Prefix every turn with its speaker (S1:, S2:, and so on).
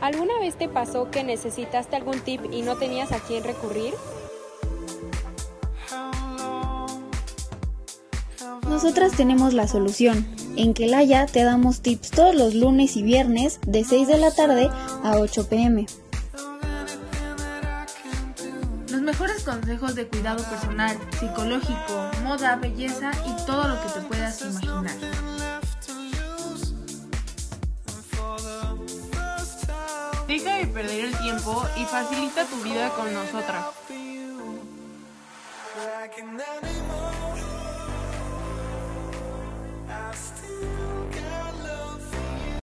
S1: ¿Alguna vez te pasó que necesitaste algún tip y no tenías a quién recurrir?
S2: Nosotras tenemos la solución. En Kelaya te damos tips todos los lunes y viernes de 6 de la tarde a 8 pm
S3: mejores consejos de cuidado personal, psicológico, moda, belleza y todo lo que te puedas imaginar.
S4: Deja de perder el tiempo y facilita tu vida con nosotras.